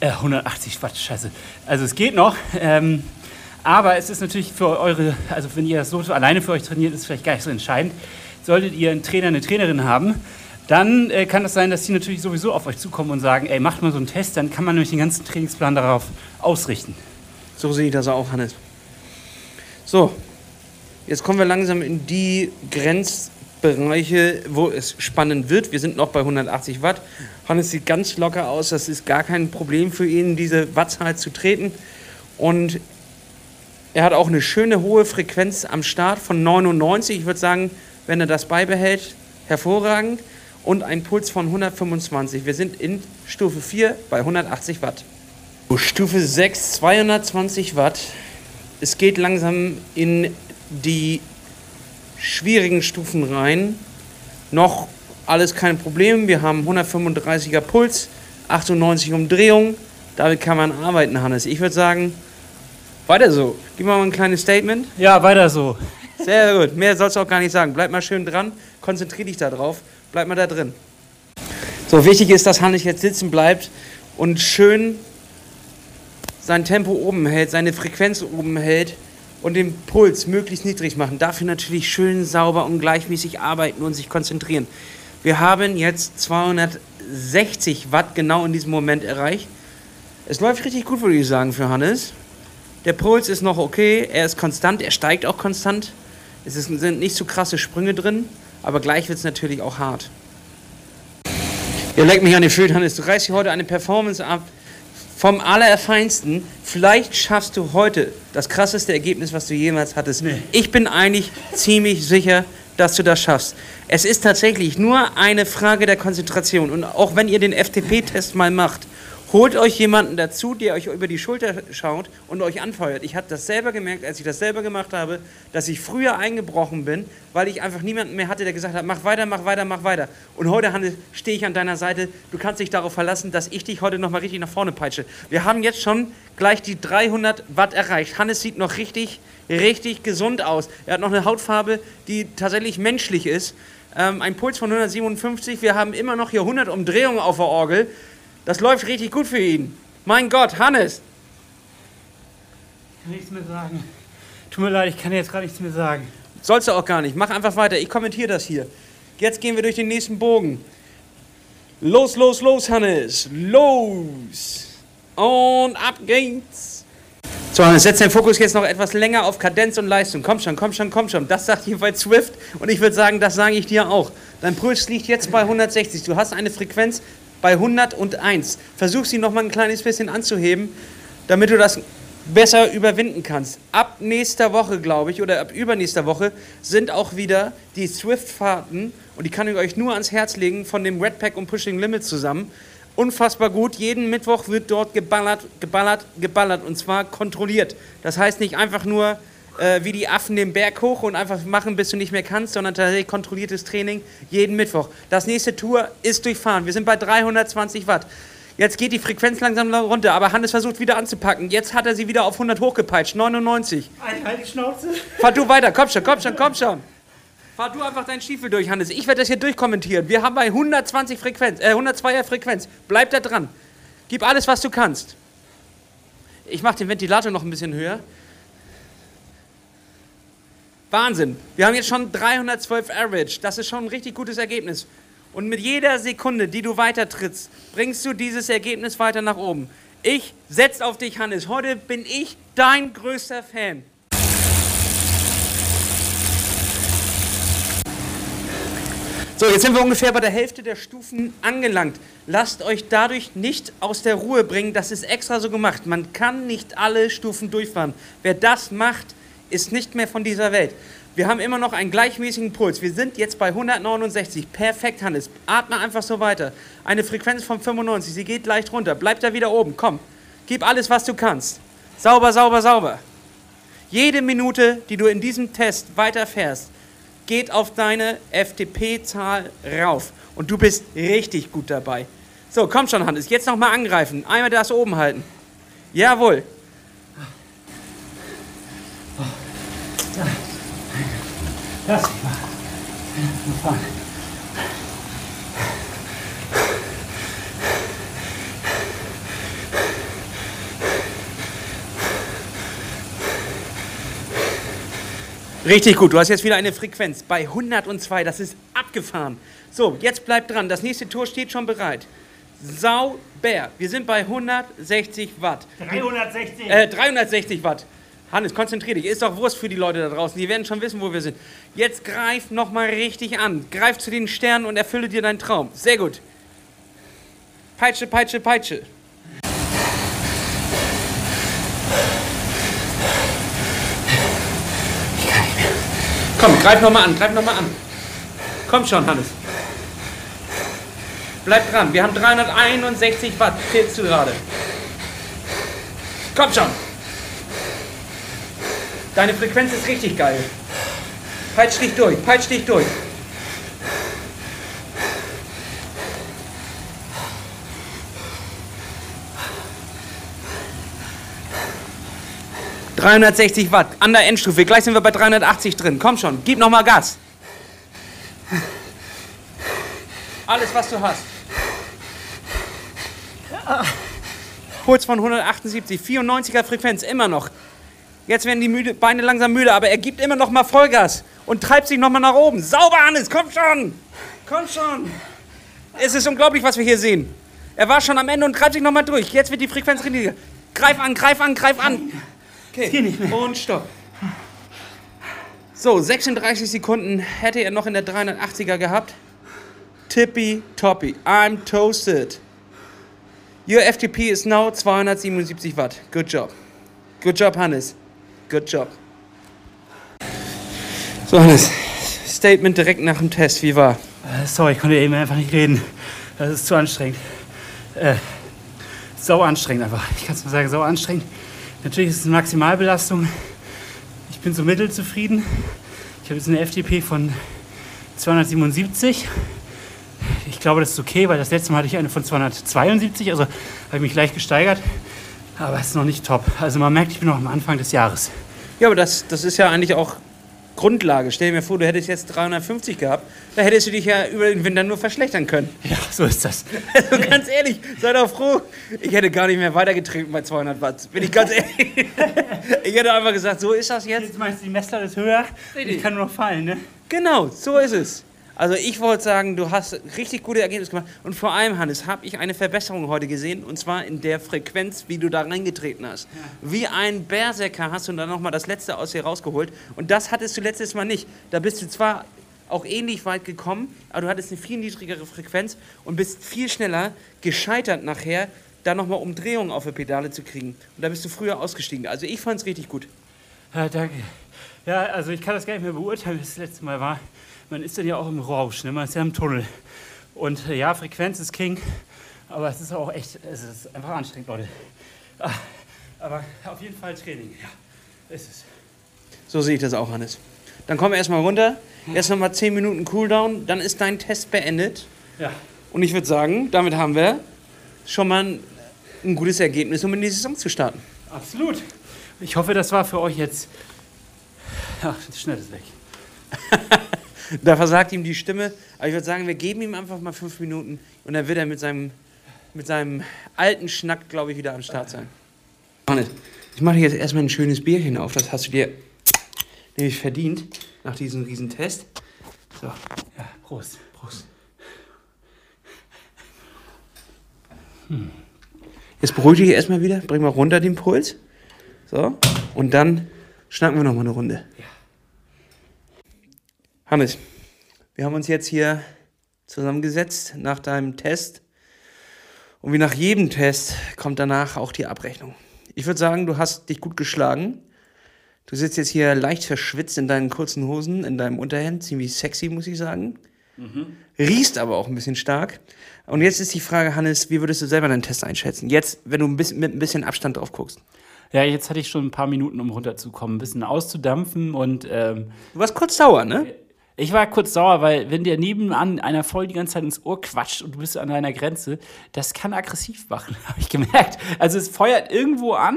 [SPEAKER 2] Äh, 180 Watt, scheiße. Also es geht noch. Ähm, aber es ist natürlich für eure, also wenn ihr das so alleine für euch trainiert, ist vielleicht gar nicht so entscheidend. Solltet ihr einen Trainer, eine Trainerin haben, dann äh, kann es das sein, dass die natürlich sowieso auf euch zukommen und sagen, ey, macht mal so einen Test, dann kann man nämlich den ganzen Trainingsplan darauf ausrichten.
[SPEAKER 1] So sehe ich das auch, Hannes. So, jetzt kommen wir langsam in die Grenz, Bereiche, wo es spannend wird. Wir sind noch bei 180 Watt. Hannes sieht ganz locker aus. Das ist gar kein Problem für ihn, diese Wattzahl zu treten. Und er hat auch eine schöne hohe Frequenz am Start von 99. Ich würde sagen, wenn er das beibehält, hervorragend. Und ein Puls von 125. Wir sind in Stufe 4 bei 180 Watt. Stufe 6, 220 Watt. Es geht langsam in die schwierigen Stufen rein. Noch alles kein Problem. Wir haben 135er Puls, 98 Umdrehungen. Damit kann man arbeiten, Hannes. Ich würde sagen, weiter so. Gib mal ein kleines Statement.
[SPEAKER 2] Ja, weiter so.
[SPEAKER 1] Sehr gut. Mehr sollst du auch gar nicht sagen. Bleib mal schön dran. Konzentrier dich da drauf. Bleib mal da drin. So, wichtig ist, dass Hannes jetzt sitzen bleibt und schön sein Tempo oben hält, seine Frequenz oben hält und den Puls möglichst niedrig machen. Dafür natürlich schön sauber und gleichmäßig arbeiten und sich konzentrieren. Wir haben jetzt 260 Watt genau in diesem Moment erreicht. Es läuft richtig gut, würde ich sagen, für Hannes. Der Puls ist noch okay, er ist konstant, er steigt auch konstant. Es sind nicht so krasse Sprünge drin, aber gleich wird es natürlich auch hart. Ihr leckt mich an den Föhn, Hannes. Du reißt hier heute eine Performance ab, vom Allerfeinsten. Vielleicht schaffst du heute das krasseste Ergebnis, was du jemals hattest. Nee. Ich bin eigentlich ziemlich sicher, dass du das schaffst. Es ist tatsächlich nur eine Frage der Konzentration. Und auch wenn ihr den FTP-Test mal macht Holt euch jemanden dazu, der euch über die Schulter schaut und euch anfeuert. Ich habe das selber gemerkt, als ich das selber gemacht habe, dass ich früher eingebrochen bin, weil ich einfach niemanden mehr hatte, der gesagt hat, mach weiter, mach weiter, mach weiter. Und heute, Hannes, stehe ich an deiner Seite. Du kannst dich darauf verlassen, dass ich dich heute nochmal richtig nach vorne peitsche. Wir haben jetzt schon gleich die 300 Watt erreicht. Hannes sieht noch richtig, richtig gesund aus. Er hat noch eine Hautfarbe, die tatsächlich menschlich ist. Ähm, ein Puls von 157. Wir haben immer noch hier 100 Umdrehungen auf der Orgel. Das läuft richtig gut für ihn. Mein Gott, Hannes.
[SPEAKER 2] Ich kann nichts mehr sagen. Tut mir leid, ich kann jetzt gerade nichts mehr sagen.
[SPEAKER 1] Sollst du auch gar nicht. Mach einfach weiter. Ich kommentiere das hier. Jetzt gehen wir durch den nächsten Bogen. Los, los, los, Hannes. Los. Und ab geht's. So, Hannes, setz den Fokus jetzt noch etwas länger auf Kadenz und Leistung. Komm schon, komm schon, komm schon. Das sagt jedenfalls Swift und ich würde sagen, das sage ich dir auch. Dein Puls liegt jetzt bei 160. Du hast eine Frequenz bei 101. Versuch sie noch mal ein kleines bisschen anzuheben, damit du das besser überwinden kannst. Ab nächster Woche, glaube ich, oder ab übernächster Woche sind auch wieder die Swift-Fahrten, und die kann ich euch nur ans Herz legen, von dem Redpack und Pushing Limits zusammen. Unfassbar gut. Jeden Mittwoch wird dort geballert, geballert, geballert und zwar kontrolliert. Das heißt nicht einfach nur äh, wie die Affen den Berg hoch und einfach machen, bis du nicht mehr kannst, sondern tatsächlich kontrolliertes Training jeden Mittwoch. Das nächste Tour ist durchfahren. Wir sind bei 320 Watt. Jetzt geht die Frequenz langsam runter, aber Hannes versucht wieder anzupacken. Jetzt hat er sie wieder auf 100 hochgepeitscht, 99.
[SPEAKER 2] Halt die Schnauze.
[SPEAKER 1] Fahr du weiter, komm schon, komm schon, komm schon. Fahr du einfach deinen Stiefel durch, Hannes. Ich werde das hier durchkommentieren. Wir haben bei 120 Frequenz, äh, 102er Frequenz. Bleib da dran. Gib alles, was du kannst. Ich mache den Ventilator noch ein bisschen höher. Wahnsinn. Wir haben jetzt schon 312 Average. Das ist schon ein richtig gutes Ergebnis. Und mit jeder Sekunde, die du weiter trittst, bringst du dieses Ergebnis weiter nach oben. Ich setze auf dich, Hannes. Heute bin ich dein größter Fan. So, jetzt sind wir ungefähr bei der Hälfte der Stufen angelangt. Lasst euch dadurch nicht aus der Ruhe bringen. Das ist extra so gemacht. Man kann nicht alle Stufen durchfahren. Wer das macht, ist nicht mehr von dieser Welt. Wir haben immer noch einen gleichmäßigen Puls. Wir sind jetzt bei 169. Perfekt, Hannes. Atme einfach so weiter. Eine Frequenz von 95. Sie geht leicht runter. Bleib da wieder oben. Komm. Gib alles, was du kannst. Sauber, sauber, sauber. Jede Minute, die du in diesem Test weiterfährst, geht auf deine FTP-Zahl rauf. Und du bist richtig gut dabei. So, komm schon, Hannes. Jetzt nochmal angreifen. Einmal das oben halten. Jawohl.
[SPEAKER 2] Mich mal. Mal fahren.
[SPEAKER 1] Richtig gut, du hast jetzt wieder eine Frequenz bei 102, das ist abgefahren. So, jetzt bleib dran, das nächste Tor steht schon bereit. Sauber, wir sind bei 160 Watt.
[SPEAKER 2] 360.
[SPEAKER 1] Äh, 360 Watt. Hannes, konzentrier dich, ist doch Wurst für die Leute da draußen, die werden schon wissen, wo wir sind. Jetzt greif nochmal richtig an, greif zu den Sternen und erfülle dir deinen Traum. Sehr gut. Peitsche, Peitsche, Peitsche. Komm, greif nochmal an, greif nochmal an. Komm schon, Hannes. Bleib dran, wir haben 361 Watt, zählst du gerade. Komm schon. Deine Frequenz ist richtig geil. Peitsch dich durch, peitsch dich durch. ...360 Watt, an der Endstufe. Gleich sind wir bei 380 drin. Komm schon, gib noch mal Gas. Alles, was du hast. Puls von 178, 94er Frequenz, immer noch. Jetzt werden die müde, Beine langsam müde, aber er gibt immer noch mal Vollgas und treibt sich noch mal nach oben. Sauber, Hannes, komm schon! Komm schon! Es ist unglaublich, was wir hier sehen. Er war schon am Ende und treibt sich noch mal durch. Jetzt wird die Frequenz niedriger. Greif an, greif an, greif an. Okay, und stopp. So, 36 Sekunden hätte er noch in der 380er gehabt. Tippy toppy. I'm toasted. Your FTP is now 277 Watt. Good job. Good job, Hannes. Good job. So, Hannes, Statement direkt nach dem Test. Wie war?
[SPEAKER 2] Äh, Sorry, ich konnte eben einfach nicht reden. Das ist zu anstrengend. Äh, sau anstrengend einfach. Ich kann es nur sagen, sau anstrengend. Natürlich ist es eine Maximalbelastung. Ich bin so mittelzufrieden. Ich habe jetzt eine FTP von 277. Ich glaube, das ist okay, weil das letzte Mal hatte ich eine von 272, also habe ich mich leicht gesteigert. Aber es ist noch nicht top. Also man merkt, ich bin noch am Anfang des Jahres.
[SPEAKER 1] Ja, aber das, das ist ja eigentlich auch Grundlage. Stell dir mir vor, du hättest jetzt 350 gehabt. Da hättest du dich ja über den Winter nur verschlechtern können.
[SPEAKER 2] Ja, so ist das.
[SPEAKER 1] Also ganz ehrlich, sei doch froh. Ich hätte gar nicht mehr weitergetreten bei 200 Watt. Bin ich ganz ehrlich. Ich hätte einfach gesagt, so ist das jetzt.
[SPEAKER 2] Jetzt meinst du, die Messlatte ist höher? Ich kann nur noch fallen, ne?
[SPEAKER 1] Genau, so ist es. Also ich wollte sagen, du hast richtig gute Ergebnisse gemacht. Und vor allem, Hannes, habe ich eine Verbesserung heute gesehen. Und zwar in der Frequenz, wie du da reingetreten hast. Wie ein Berserker hast du dann nochmal das Letzte aus dir rausgeholt. Und das hattest du letztes Mal nicht. Da bist du zwar auch ähnlich weit gekommen, aber du hattest eine viel niedrigere Frequenz und bist viel schneller gescheitert nachher, da nochmal Umdrehungen auf der Pedale zu kriegen. Und da bist du früher ausgestiegen. Also ich fand es richtig gut.
[SPEAKER 2] Ja, danke. Ja, also ich kann das gar nicht mehr beurteilen, wie es das letzte Mal war. Man ist dann ja auch im Rausch, ne? man ist ja im Tunnel. Und äh, ja, Frequenz ist King, aber es ist auch echt, es ist einfach anstrengend, Leute. Ah, aber auf jeden Fall Training, ja, ist es.
[SPEAKER 1] So sehe ich das auch, Hannes. Dann kommen wir erstmal runter, erst nochmal 10 Minuten Cooldown, dann ist dein Test beendet.
[SPEAKER 2] Ja.
[SPEAKER 1] Und ich würde sagen, damit haben wir schon mal ein, ein gutes Ergebnis, um in die Saison zu starten.
[SPEAKER 2] Absolut. Ich hoffe, das war für euch jetzt. Ach, das Schnell ist weg.
[SPEAKER 1] Da versagt ihm die Stimme. Aber ich würde sagen, wir geben ihm einfach mal fünf Minuten und dann wird er mit seinem, mit seinem alten Schnack, glaube ich, wieder am Start sein. Ich mache dir jetzt erstmal ein schönes Bierchen auf. Das hast du dir nämlich verdient nach diesem Riesentest. So,
[SPEAKER 2] Ja, Prost.
[SPEAKER 1] Prost. Jetzt beruhig dich erstmal wieder, bring mal runter den Puls. So, und dann schnacken wir noch mal eine Runde. Hannes, wir haben uns jetzt hier zusammengesetzt nach deinem Test. Und wie nach jedem Test kommt danach auch die Abrechnung. Ich würde sagen, du hast dich gut geschlagen. Du sitzt jetzt hier leicht verschwitzt in deinen kurzen Hosen, in deinem Unterhemd, ziemlich sexy, muss ich sagen. Riechst aber auch ein bisschen stark. Und jetzt ist die Frage, Hannes, wie würdest du selber deinen Test einschätzen? Jetzt, wenn du ein bisschen, mit ein bisschen Abstand drauf guckst.
[SPEAKER 2] Ja, jetzt hatte ich schon ein paar Minuten, um runterzukommen, ein bisschen auszudampfen und ähm,
[SPEAKER 1] Du warst kurz sauer, ne?
[SPEAKER 2] ich war kurz sauer, weil wenn dir nebenan einer voll die ganze Zeit ins Ohr quatscht und du bist an deiner Grenze, das kann aggressiv machen, habe ich gemerkt. Also es feuert irgendwo an,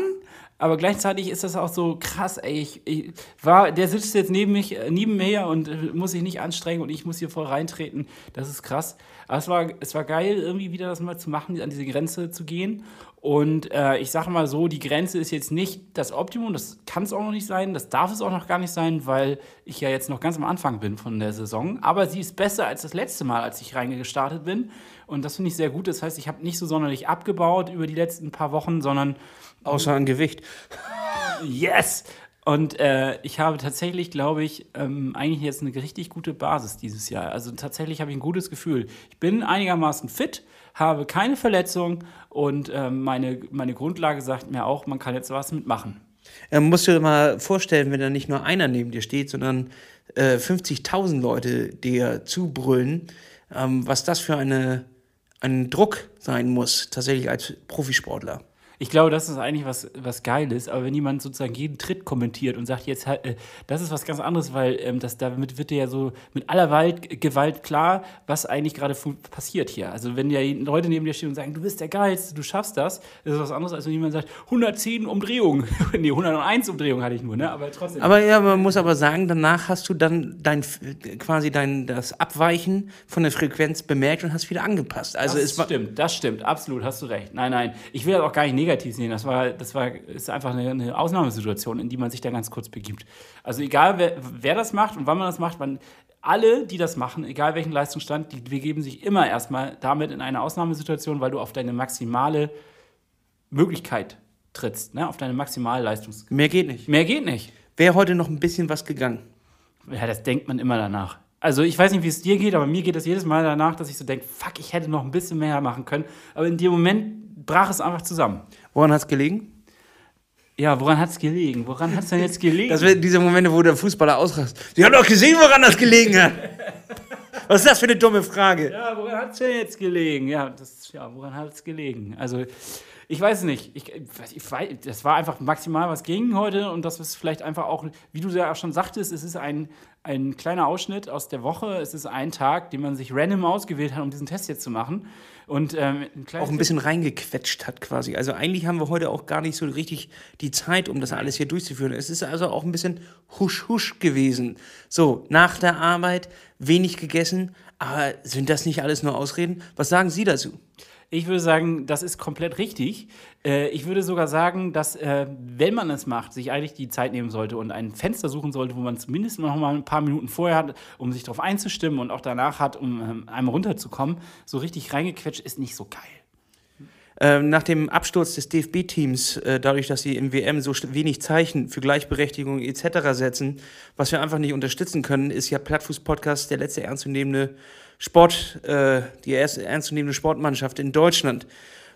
[SPEAKER 2] aber gleichzeitig ist das auch so krass, ey, ich, ich war, der sitzt jetzt neben mich, äh, neben mir und äh, muss sich nicht anstrengen und ich muss hier voll reintreten. Das ist krass. Aber es war, es war geil, irgendwie wieder das mal zu machen, an diese Grenze zu gehen. Und äh, ich sage mal so, die Grenze ist jetzt nicht das Optimum, das kann es auch noch nicht sein, das darf es auch noch gar nicht sein, weil ich ja jetzt noch ganz am Anfang bin von der Saison. Aber sie ist besser als das letzte Mal, als ich reingestartet bin. Und das finde ich sehr gut. Das heißt, ich habe nicht so sonderlich abgebaut über die letzten paar Wochen, sondern
[SPEAKER 1] Außer an Gewicht.
[SPEAKER 2] Yes! Und äh, ich habe tatsächlich, glaube ich, ähm, eigentlich jetzt eine richtig gute Basis dieses Jahr. Also tatsächlich habe ich ein gutes Gefühl. Ich bin einigermaßen fit, habe keine Verletzung und ähm, meine, meine Grundlage sagt mir auch, man kann jetzt was mitmachen.
[SPEAKER 1] Ähm, musst du dir mal vorstellen, wenn da nicht nur einer neben dir steht, sondern äh, 50.000 Leute dir zubrüllen, ähm, was das für eine, ein Druck sein muss, tatsächlich als Profisportler.
[SPEAKER 2] Ich glaube, das ist eigentlich was, was Geiles, aber wenn jemand sozusagen jeden Tritt kommentiert und sagt, jetzt halt, äh, das ist was ganz anderes, weil ähm, das, damit wird dir ja so mit aller Wald, Gewalt klar, was eigentlich gerade passiert hier. Also wenn ja Leute neben dir stehen und sagen, du bist der Geilste, du schaffst das, das ist was anderes, als wenn jemand sagt, 110 Umdrehungen. nee, 101 Umdrehungen hatte ich nur, ne? aber trotzdem.
[SPEAKER 1] Aber ja, man muss aber sagen, danach hast du dann dein quasi dein das Abweichen von der Frequenz bemerkt und hast wieder angepasst. Also
[SPEAKER 2] das
[SPEAKER 1] es
[SPEAKER 2] stimmt, das stimmt, absolut, hast du recht. Nein, nein, ich will das auch gar nicht negativ sehen. Das war, das war, ist einfach eine, eine Ausnahmesituation, in die man sich da ganz kurz begibt. Also egal, wer, wer das macht und wann man das macht, man, alle, die das machen, egal welchen Leistungsstand, die begeben sich immer erstmal damit in eine Ausnahmesituation, weil du auf deine maximale Möglichkeit trittst, ne? auf deine maximale Leistungs...
[SPEAKER 1] mehr geht nicht.
[SPEAKER 2] Mehr geht nicht.
[SPEAKER 1] Wäre heute noch ein bisschen was gegangen.
[SPEAKER 2] Ja, das denkt man immer danach. Also ich weiß nicht, wie es dir geht, aber mir geht das jedes Mal danach, dass ich so denke, fuck, ich hätte noch ein bisschen mehr machen können. Aber in dem Moment brach es einfach zusammen.
[SPEAKER 1] Woran hat es gelegen?
[SPEAKER 2] Ja, woran hat es gelegen? Woran hat es denn jetzt gelegen?
[SPEAKER 1] Das wäre diese Momente, wo der Fußballer ausrast. Sie haben doch gesehen, woran das gelegen hat. Was ist das für eine dumme Frage?
[SPEAKER 2] ja, woran hat es denn jetzt gelegen? Ja, das, ja woran hat es gelegen? Also, ich weiß es nicht. Ich, ich weiß, das war einfach maximal, was ging heute. Und das ist vielleicht einfach auch, wie du ja auch schon sagtest, es ist ein, ein kleiner Ausschnitt aus der Woche. Es ist ein Tag, den man sich random ausgewählt hat, um diesen Test jetzt zu machen. Und ähm, ein
[SPEAKER 1] Auch ein bisschen reingequetscht hat quasi. Also eigentlich haben wir heute auch gar nicht so richtig die Zeit, um das alles hier durchzuführen. Es ist also auch ein bisschen husch-husch gewesen. So, nach der Arbeit, wenig gegessen. Aber sind das nicht alles nur Ausreden? Was sagen Sie dazu?
[SPEAKER 2] Ich würde sagen, das ist komplett richtig. Äh, ich würde sogar sagen, dass, äh, wenn man es macht, sich eigentlich die Zeit nehmen sollte und ein Fenster suchen sollte, wo man zumindest noch mal ein paar Minuten vorher hat, um sich darauf einzustimmen und auch danach hat, um ähm, einmal runterzukommen. So richtig reingequetscht ist nicht so geil.
[SPEAKER 1] Ähm, nach dem Absturz des DFB-Teams, äh, dadurch, dass sie im WM so wenig Zeichen für Gleichberechtigung etc. setzen, was wir einfach nicht unterstützen können, ist ja Plattfuß-Podcast der letzte ernstzunehmende Sport, äh, die erste ernstzunehmende Sportmannschaft in Deutschland.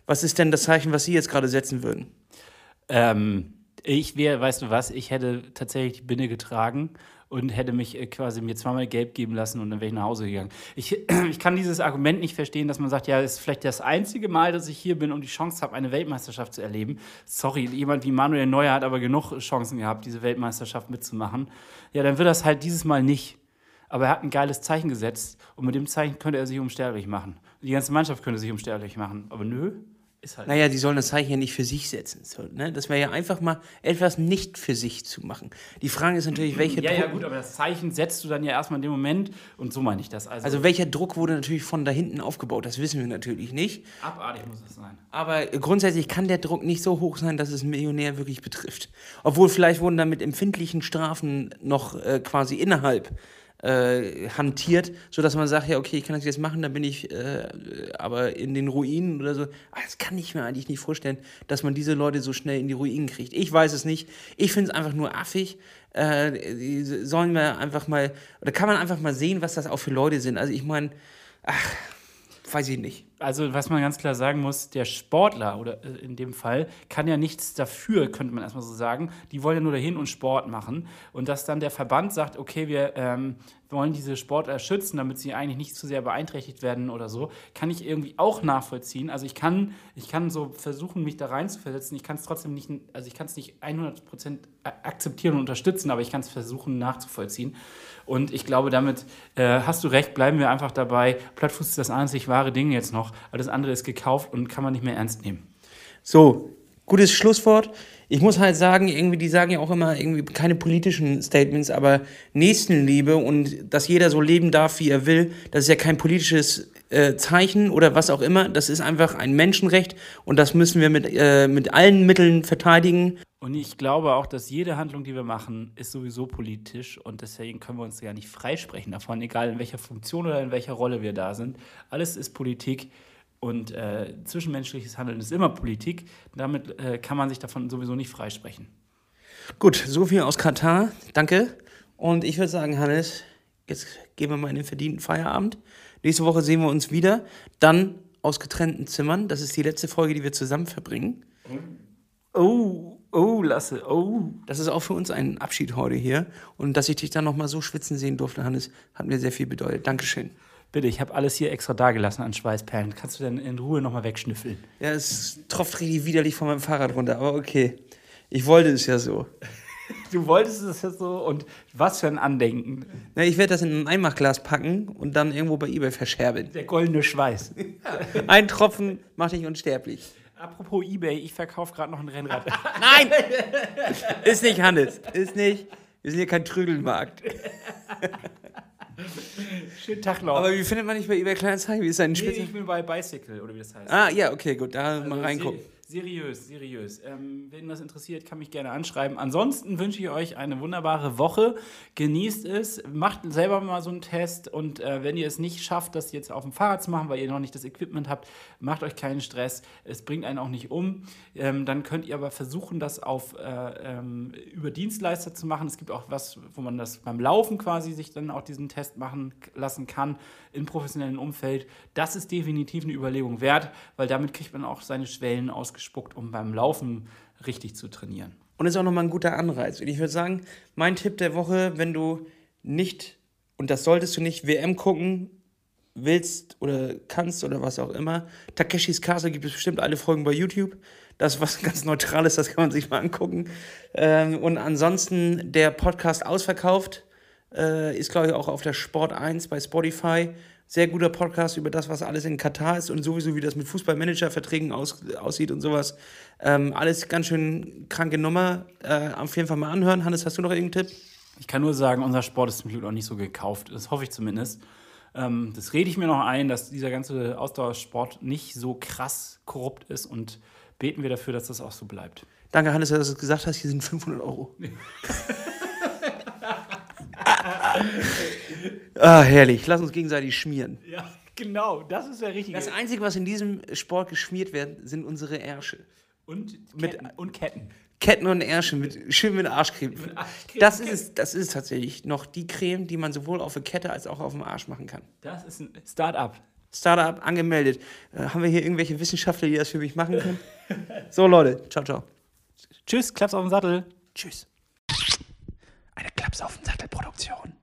[SPEAKER 1] Was ist denn das Zeichen, was Sie jetzt gerade setzen würden?
[SPEAKER 2] Ähm, ich wäre, weißt du was, ich hätte tatsächlich die Binde getragen und hätte mich äh, quasi mir zweimal gelb geben lassen und dann wäre ich nach Hause gegangen. Ich, ich kann dieses Argument nicht verstehen, dass man sagt, ja, es ist vielleicht das einzige Mal, dass ich hier bin und die Chance habe, eine Weltmeisterschaft zu erleben. Sorry, jemand wie Manuel Neuer hat aber genug Chancen gehabt, diese Weltmeisterschaft mitzumachen. Ja, dann wird das halt dieses Mal nicht. Aber er hat ein geiles Zeichen gesetzt und mit dem Zeichen könnte er sich unsterblich machen. Die ganze Mannschaft könnte sich unsterblich machen. Aber nö,
[SPEAKER 1] ist halt naja, die sollen das Zeichen ja nicht für sich setzen. So, ne? Das wäre ja einfach mal etwas nicht für sich zu machen. Die Frage ist natürlich, welche
[SPEAKER 2] ja, Druck. Ja, gut, aber das Zeichen setzt du dann ja erstmal in dem Moment und so meine ich das.
[SPEAKER 1] Also, also welcher Druck wurde natürlich von da hinten aufgebaut? Das wissen wir natürlich nicht.
[SPEAKER 2] Abartig muss es sein.
[SPEAKER 1] Aber grundsätzlich kann der Druck nicht so hoch sein, dass es einen Millionär wirklich betrifft. Obwohl vielleicht wurden da mit empfindlichen Strafen noch äh, quasi innerhalb äh, hantiert, sodass man sagt, ja, okay, ich kann das jetzt machen, dann bin ich äh, aber in den Ruinen oder so. Aber das kann ich mir eigentlich nicht vorstellen, dass man diese Leute so schnell in die Ruinen kriegt. Ich weiß es nicht. Ich finde es einfach nur affig. Äh, sollen wir einfach mal, oder kann man einfach mal sehen, was das auch für Leute sind. Also ich meine, ach, weiß ich nicht.
[SPEAKER 2] Also, was man ganz klar sagen muss, der Sportler oder äh, in dem Fall kann ja nichts dafür, könnte man erstmal so sagen. Die wollen ja nur dahin und Sport machen. Und dass dann der Verband sagt, okay, wir ähm, wollen diese Sportler schützen, damit sie eigentlich nicht zu sehr beeinträchtigt werden oder so, kann ich irgendwie auch nachvollziehen. Also ich kann, ich kann so versuchen, mich da rein zu versetzen. Ich kann es trotzdem nicht, also ich kann es nicht 100% akzeptieren und unterstützen, aber ich kann es versuchen nachzuvollziehen. Und ich glaube, damit äh, hast du recht, bleiben wir einfach dabei. Plattfuß ist das einzig wahre Ding jetzt noch. Alles andere ist gekauft und kann man nicht mehr ernst nehmen.
[SPEAKER 1] So, gutes Schlusswort. Ich muss halt sagen, irgendwie, die sagen ja auch immer irgendwie keine politischen Statements, aber Nächstenliebe und dass jeder so leben darf, wie er will, das ist ja kein politisches äh, Zeichen oder was auch immer. Das ist einfach ein Menschenrecht und das müssen wir mit, äh, mit allen Mitteln verteidigen.
[SPEAKER 2] Und ich glaube auch, dass jede Handlung, die wir machen, ist sowieso politisch und deswegen können wir uns ja nicht freisprechen davon, egal in welcher Funktion oder in welcher Rolle wir da sind. Alles ist Politik und äh, zwischenmenschliches Handeln ist immer Politik. Damit äh, kann man sich davon sowieso nicht freisprechen.
[SPEAKER 1] Gut, so viel aus Katar. Danke. Und ich würde sagen, Hannes, jetzt gehen wir mal in den verdienten Feierabend. Nächste Woche sehen wir uns wieder. Dann aus getrennten Zimmern. Das ist die letzte Folge, die wir zusammen verbringen. Oh, oh, Lasse, oh. Das ist auch für uns ein Abschied heute hier. Und dass ich dich dann nochmal so schwitzen sehen durfte, Hannes, hat mir sehr viel bedeutet. Dankeschön.
[SPEAKER 2] Bitte, ich habe alles hier extra dagelassen an Schweißperlen. Kannst du denn in Ruhe nochmal wegschnüffeln?
[SPEAKER 1] Ja, es tropft richtig widerlich von meinem Fahrrad runter, aber okay. Ich wollte es ja so.
[SPEAKER 2] Du wolltest es ja so und was für ein Andenken.
[SPEAKER 1] Na, ich werde das in ein Einmachglas packen und dann irgendwo bei eBay verscherbeln.
[SPEAKER 2] Der goldene Schweiß.
[SPEAKER 1] ein Tropfen macht dich unsterblich.
[SPEAKER 2] Apropos eBay, ich verkaufe gerade noch ein Rennrad.
[SPEAKER 1] Nein! Ist nicht, Hannes. Ist nicht. Wir sind hier kein Trügelmarkt.
[SPEAKER 2] Schönen Tag noch.
[SPEAKER 1] Aber wie findet man dich bei eBay Kleinanzeigen? Wie ist dein
[SPEAKER 2] nee, ich bin bei Bicycle, oder wie das heißt.
[SPEAKER 1] Ah, ja, okay, gut. Da also mal reingucken.
[SPEAKER 2] Seriös, seriös. Ähm, wenn das interessiert, kann mich gerne anschreiben. Ansonsten wünsche ich euch eine wunderbare Woche. Genießt es, macht selber mal so einen Test und äh, wenn ihr es nicht schafft, das jetzt auf dem Fahrrad zu machen, weil ihr noch nicht das Equipment habt, macht euch keinen Stress. Es bringt einen auch nicht um. Ähm, dann könnt ihr aber versuchen, das auf, äh, ähm, über Dienstleister zu machen. Es gibt auch was, wo man das beim Laufen quasi sich dann auch diesen Test machen lassen kann im professionellen Umfeld. Das ist definitiv eine Überlegung wert, weil damit kriegt man auch seine Schwellen ausgespuckt, um beim Laufen richtig zu trainieren.
[SPEAKER 1] Und ist auch nochmal ein guter Anreiz. Und ich würde sagen, mein Tipp der Woche, wenn du nicht, und das solltest du nicht, WM gucken willst oder kannst oder was auch immer, Takeshis Castle gibt es bestimmt alle Folgen bei YouTube. Das ist was ganz Neutrales, das kann man sich mal angucken. Ähm, und ansonsten der Podcast ausverkauft, äh, ist glaube ich auch auf der Sport 1 bei Spotify sehr guter Podcast über das, was alles in Katar ist und sowieso, wie das mit Fußballmanager-Verträgen aus, aussieht und sowas. Ähm, alles ganz schön kranke Nummer. Äh, auf jeden Fall mal anhören. Hannes, hast du noch irgendeinen Tipp?
[SPEAKER 2] Ich kann nur sagen, unser Sport ist zum Glück noch nicht so gekauft. Das hoffe ich zumindest. Ähm, das rede ich mir noch ein, dass dieser ganze Ausdauersport nicht so krass korrupt ist und beten wir dafür, dass das auch so bleibt.
[SPEAKER 1] Danke, Hannes, dass du es gesagt hast. Hier sind 500 Euro. ah, herrlich. Lass uns gegenseitig schmieren.
[SPEAKER 2] Ja, genau. Das ist der richtige.
[SPEAKER 1] Das Einzige, was in diesem Sport geschmiert wird, sind unsere Ärsche.
[SPEAKER 2] und
[SPEAKER 1] mit-
[SPEAKER 2] Ketten. und Ketten.
[SPEAKER 1] Ketten und Ärsche mit, schön mit Arschcreme.
[SPEAKER 2] Arschcreme.
[SPEAKER 1] Das ist, es, das ist tatsächlich noch die Creme, die man sowohl auf der Kette als auch auf dem Arsch machen kann.
[SPEAKER 2] Das ist ein Start-up.
[SPEAKER 1] Startup angemeldet. Äh, haben wir hier irgendwelche Wissenschaftler, die das für mich machen können? So, Leute. Ciao, ciao.
[SPEAKER 2] Tschüss, Klaps auf den Sattel.
[SPEAKER 1] Tschüss. Eine Klaps auf den Sattel Produktion.